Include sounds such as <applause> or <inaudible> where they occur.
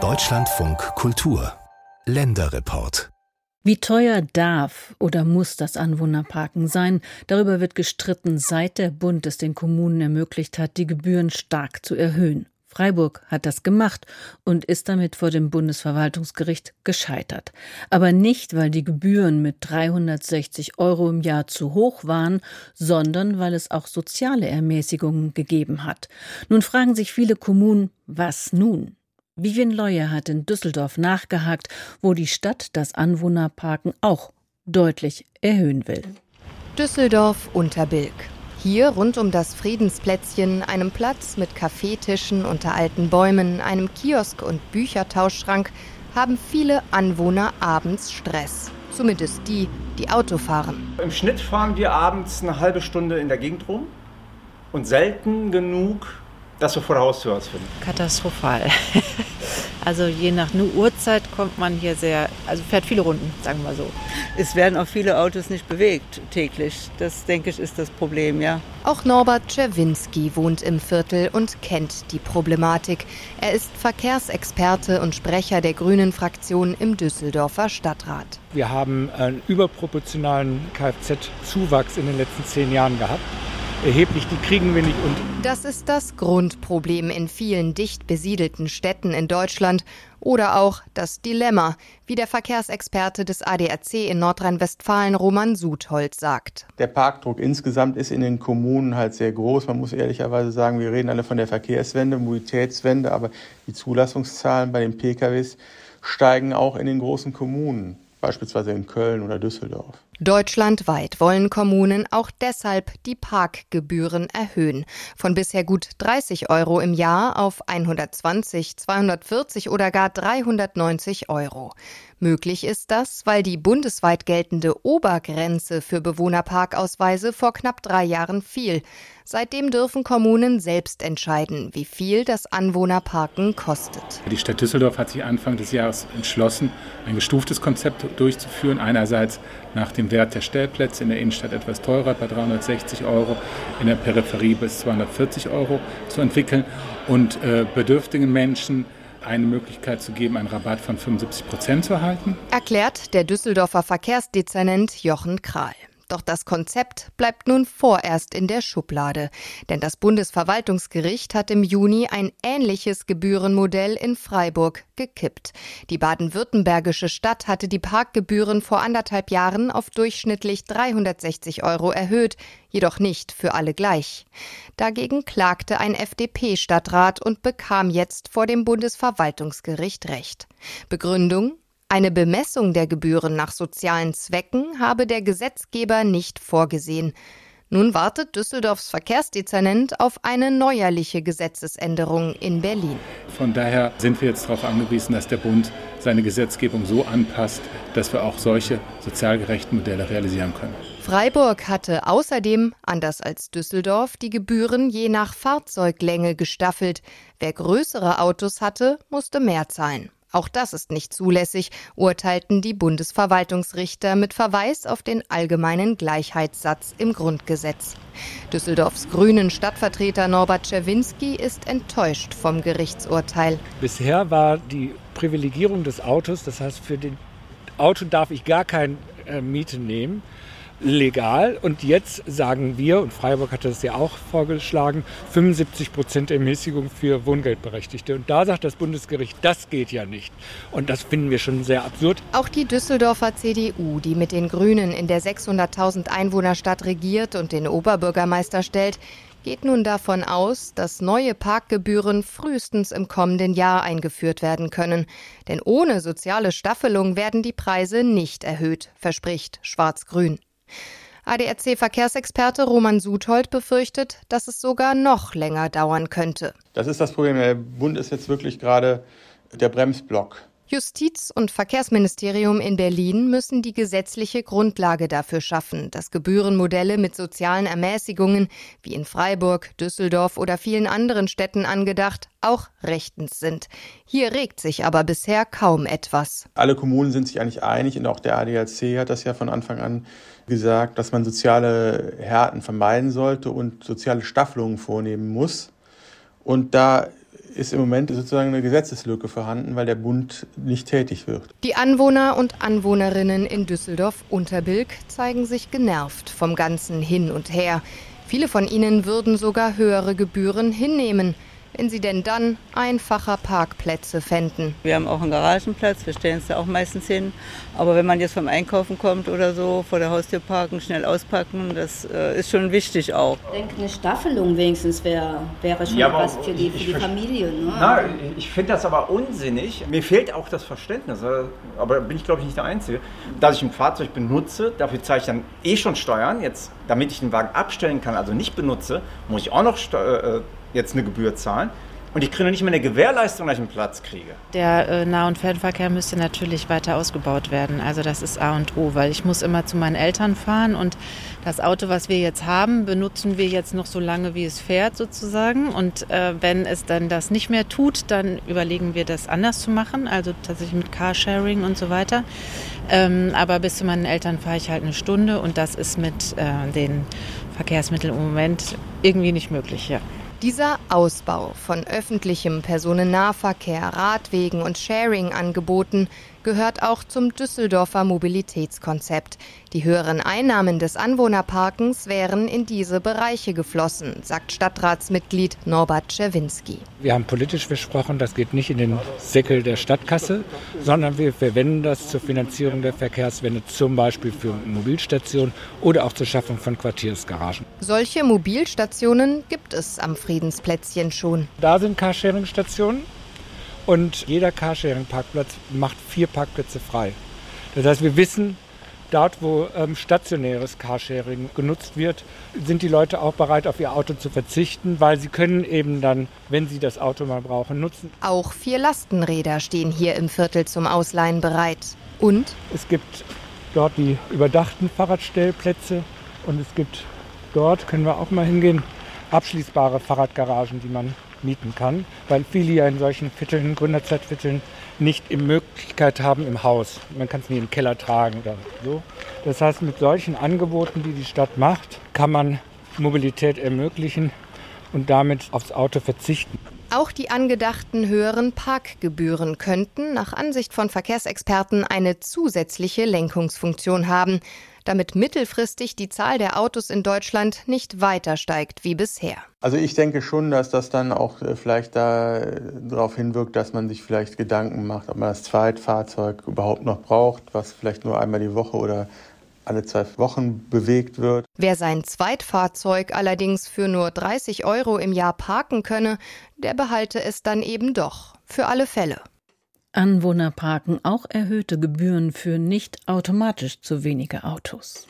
Deutschlandfunk Kultur Länderreport wie teuer darf oder muss das Anwohnerparken sein? Darüber wird gestritten, seit der Bund es den Kommunen ermöglicht hat, die Gebühren stark zu erhöhen. Freiburg hat das gemacht und ist damit vor dem Bundesverwaltungsgericht gescheitert. Aber nicht, weil die Gebühren mit 360 Euro im Jahr zu hoch waren, sondern weil es auch soziale Ermäßigungen gegeben hat. Nun fragen sich viele Kommunen, was nun? Vivian Leuer hat in Düsseldorf nachgehakt, wo die Stadt das Anwohnerparken auch deutlich erhöhen will. Düsseldorf Unterbilk. Hier rund um das Friedensplätzchen, einem Platz mit Kaffeetischen unter alten Bäumen, einem Kiosk und Büchertauschschrank, haben viele Anwohner abends Stress. Zumindest die, die Auto fahren. Im Schnitt fahren wir abends eine halbe Stunde in der Gegend rum und selten genug das wir vor der Haustür was finden? Katastrophal. <laughs> also je nach Uhrzeit kommt man hier sehr, also fährt viele Runden, sagen wir so. Es werden auch viele Autos nicht bewegt täglich. Das, denke ich, ist das Problem, ja. Auch Norbert Czerwinski wohnt im Viertel und kennt die Problematik. Er ist Verkehrsexperte und Sprecher der Grünen Fraktion im Düsseldorfer Stadtrat. Wir haben einen überproportionalen Kfz-Zuwachs in den letzten zehn Jahren gehabt erheblich, die kriegen wir nicht unter. Das ist das Grundproblem in vielen dicht besiedelten Städten in Deutschland oder auch das Dilemma, wie der Verkehrsexperte des ADAC in Nordrhein-Westfalen Roman Sudholz sagt. Der Parkdruck insgesamt ist in den Kommunen halt sehr groß. Man muss ehrlicherweise sagen, wir reden alle von der Verkehrswende, Mobilitätswende, aber die Zulassungszahlen bei den PKWs steigen auch in den großen Kommunen, beispielsweise in Köln oder Düsseldorf. Deutschlandweit wollen Kommunen auch deshalb die Parkgebühren erhöhen. Von bisher gut 30 Euro im Jahr auf 120, 240 oder gar 390 Euro. Möglich ist das, weil die bundesweit geltende Obergrenze für Bewohnerparkausweise vor knapp drei Jahren fiel. Seitdem dürfen Kommunen selbst entscheiden, wie viel das Anwohnerparken kostet. Die Stadt Düsseldorf hat sich Anfang des Jahres entschlossen, ein gestuftes Konzept durchzuführen. Einerseits nach dem Wert der Stellplätze in der Innenstadt etwas teurer, bei 360 Euro, in der Peripherie bis 240 Euro zu entwickeln und äh, bedürftigen Menschen eine Möglichkeit zu geben, einen Rabatt von 75 Prozent zu erhalten. Erklärt der Düsseldorfer Verkehrsdezernent Jochen Kral. Doch das Konzept bleibt nun vorerst in der Schublade, denn das Bundesverwaltungsgericht hat im Juni ein ähnliches Gebührenmodell in Freiburg gekippt. Die baden-württembergische Stadt hatte die Parkgebühren vor anderthalb Jahren auf durchschnittlich 360 Euro erhöht, jedoch nicht für alle gleich. Dagegen klagte ein FDP-Stadtrat und bekam jetzt vor dem Bundesverwaltungsgericht Recht. Begründung eine Bemessung der Gebühren nach sozialen Zwecken habe der Gesetzgeber nicht vorgesehen. Nun wartet Düsseldorfs Verkehrsdezernent auf eine neuerliche Gesetzesänderung in Berlin. Von daher sind wir jetzt darauf angewiesen, dass der Bund seine Gesetzgebung so anpasst, dass wir auch solche sozial gerechten Modelle realisieren können. Freiburg hatte außerdem, anders als Düsseldorf, die Gebühren je nach Fahrzeuglänge gestaffelt. Wer größere Autos hatte, musste mehr zahlen. Auch das ist nicht zulässig, urteilten die Bundesverwaltungsrichter mit Verweis auf den allgemeinen Gleichheitssatz im Grundgesetz. Düsseldorfs grünen Stadtvertreter Norbert Czerwinski ist enttäuscht vom Gerichtsurteil. Bisher war die Privilegierung des Autos, das heißt für den Auto darf ich gar keine äh, Miete nehmen, legal. Und jetzt sagen wir, und Freiburg hat das ja auch vorgeschlagen, 75 Prozent Ermäßigung für Wohngeldberechtigte. Und da sagt das Bundesgericht, das geht ja nicht. Und das finden wir schon sehr absurd. Auch die Düsseldorfer CDU, die mit den Grünen in der 600.000 Einwohnerstadt regiert und den Oberbürgermeister stellt, geht nun davon aus, dass neue Parkgebühren frühestens im kommenden Jahr eingeführt werden können. Denn ohne soziale Staffelung werden die Preise nicht erhöht, verspricht Schwarz-Grün. ADAC-Verkehrsexperte Roman Suthold befürchtet, dass es sogar noch länger dauern könnte. Das ist das Problem. Der Bund ist jetzt wirklich gerade der Bremsblock. Justiz- und Verkehrsministerium in Berlin müssen die gesetzliche Grundlage dafür schaffen, dass Gebührenmodelle mit sozialen Ermäßigungen, wie in Freiburg, Düsseldorf oder vielen anderen Städten angedacht, auch rechtens sind. Hier regt sich aber bisher kaum etwas. Alle Kommunen sind sich eigentlich einig und auch der ADAC hat das ja von Anfang an gesagt, dass man soziale Härten vermeiden sollte und soziale Staffelungen vornehmen muss. Und da ist im Moment sozusagen eine Gesetzeslücke vorhanden, weil der Bund nicht tätig wird. Die Anwohner und Anwohnerinnen in Düsseldorf-Unterbilk zeigen sich genervt vom ganzen Hin und Her. Viele von ihnen würden sogar höhere Gebühren hinnehmen wenn sie denn dann einfacher Parkplätze fänden. Wir haben auch einen Garagenplatz, wir stellen es da auch meistens hin. Aber wenn man jetzt vom Einkaufen kommt oder so, vor der Haustür parken, schnell auspacken, das äh, ist schon wichtig auch. Ich denke, eine Staffelung wenigstens wäre wär schon ja, was für die, für die Familie. Ne? Na, ich finde das aber unsinnig. Mir fehlt auch das Verständnis, äh, aber bin ich glaube ich nicht der Einzige, dass ich ein Fahrzeug benutze, dafür zahle ich dann eh schon Steuern. Jetzt, damit ich den Wagen abstellen kann, also nicht benutze, muss ich auch noch Steuern. Äh, jetzt eine Gebühr zahlen. Und ich kriege nicht mehr eine Gewährleistung, dass ich einen Platz kriege. Der äh, Nah- und Fernverkehr müsste natürlich weiter ausgebaut werden. Also das ist A und O, weil ich muss immer zu meinen Eltern fahren und das Auto, was wir jetzt haben, benutzen wir jetzt noch so lange, wie es fährt sozusagen. Und äh, wenn es dann das nicht mehr tut, dann überlegen wir das anders zu machen, also tatsächlich mit Carsharing und so weiter. Ähm, aber bis zu meinen Eltern fahre ich halt eine Stunde und das ist mit äh, den Verkehrsmitteln im Moment irgendwie nicht möglich. Ja. Dieser Ausbau von öffentlichem Personennahverkehr, Radwegen und Sharing-Angeboten gehört auch zum Düsseldorfer Mobilitätskonzept. Die höheren Einnahmen des Anwohnerparkens wären in diese Bereiche geflossen, sagt Stadtratsmitglied Norbert Czerwinski. Wir haben politisch versprochen, das geht nicht in den Säckel der Stadtkasse, sondern wir verwenden das zur Finanzierung der Verkehrswende, zum Beispiel für Mobilstationen oder auch zur Schaffung von Quartiersgaragen. Solche Mobilstationen gibt es am Friedensplätzchen schon. Da sind Carsharing-Stationen und jeder Carsharing-Parkplatz macht vier Parkplätze frei. Das heißt, wir wissen, dort, wo ähm, stationäres Carsharing genutzt wird, sind die Leute auch bereit, auf ihr Auto zu verzichten, weil sie können eben dann, wenn sie das Auto mal brauchen, nutzen. Auch vier Lastenräder stehen hier im Viertel zum Ausleihen bereit. Und? Es gibt dort die überdachten Fahrradstellplätze und es gibt dort, können wir auch mal hingehen, abschließbare Fahrradgaragen, die man mieten kann, weil viele ja in solchen Vierteln, Gründerzeitvierteln, nicht die Möglichkeit haben im Haus. Man kann es nie im Keller tragen oder so. Das heißt, mit solchen Angeboten, die die Stadt macht, kann man Mobilität ermöglichen und damit aufs Auto verzichten. Auch die angedachten höheren Parkgebühren könnten nach Ansicht von Verkehrsexperten eine zusätzliche Lenkungsfunktion haben damit mittelfristig die Zahl der Autos in Deutschland nicht weiter steigt wie bisher. Also ich denke schon, dass das dann auch äh, vielleicht darauf hinwirkt, dass man sich vielleicht Gedanken macht, ob man das Zweitfahrzeug überhaupt noch braucht, was vielleicht nur einmal die Woche oder alle zwei Wochen bewegt wird. Wer sein Zweitfahrzeug allerdings für nur 30 Euro im Jahr parken könne, der behalte es dann eben doch. Für alle Fälle. Anwohner parken auch erhöhte Gebühren für nicht automatisch zu wenige Autos.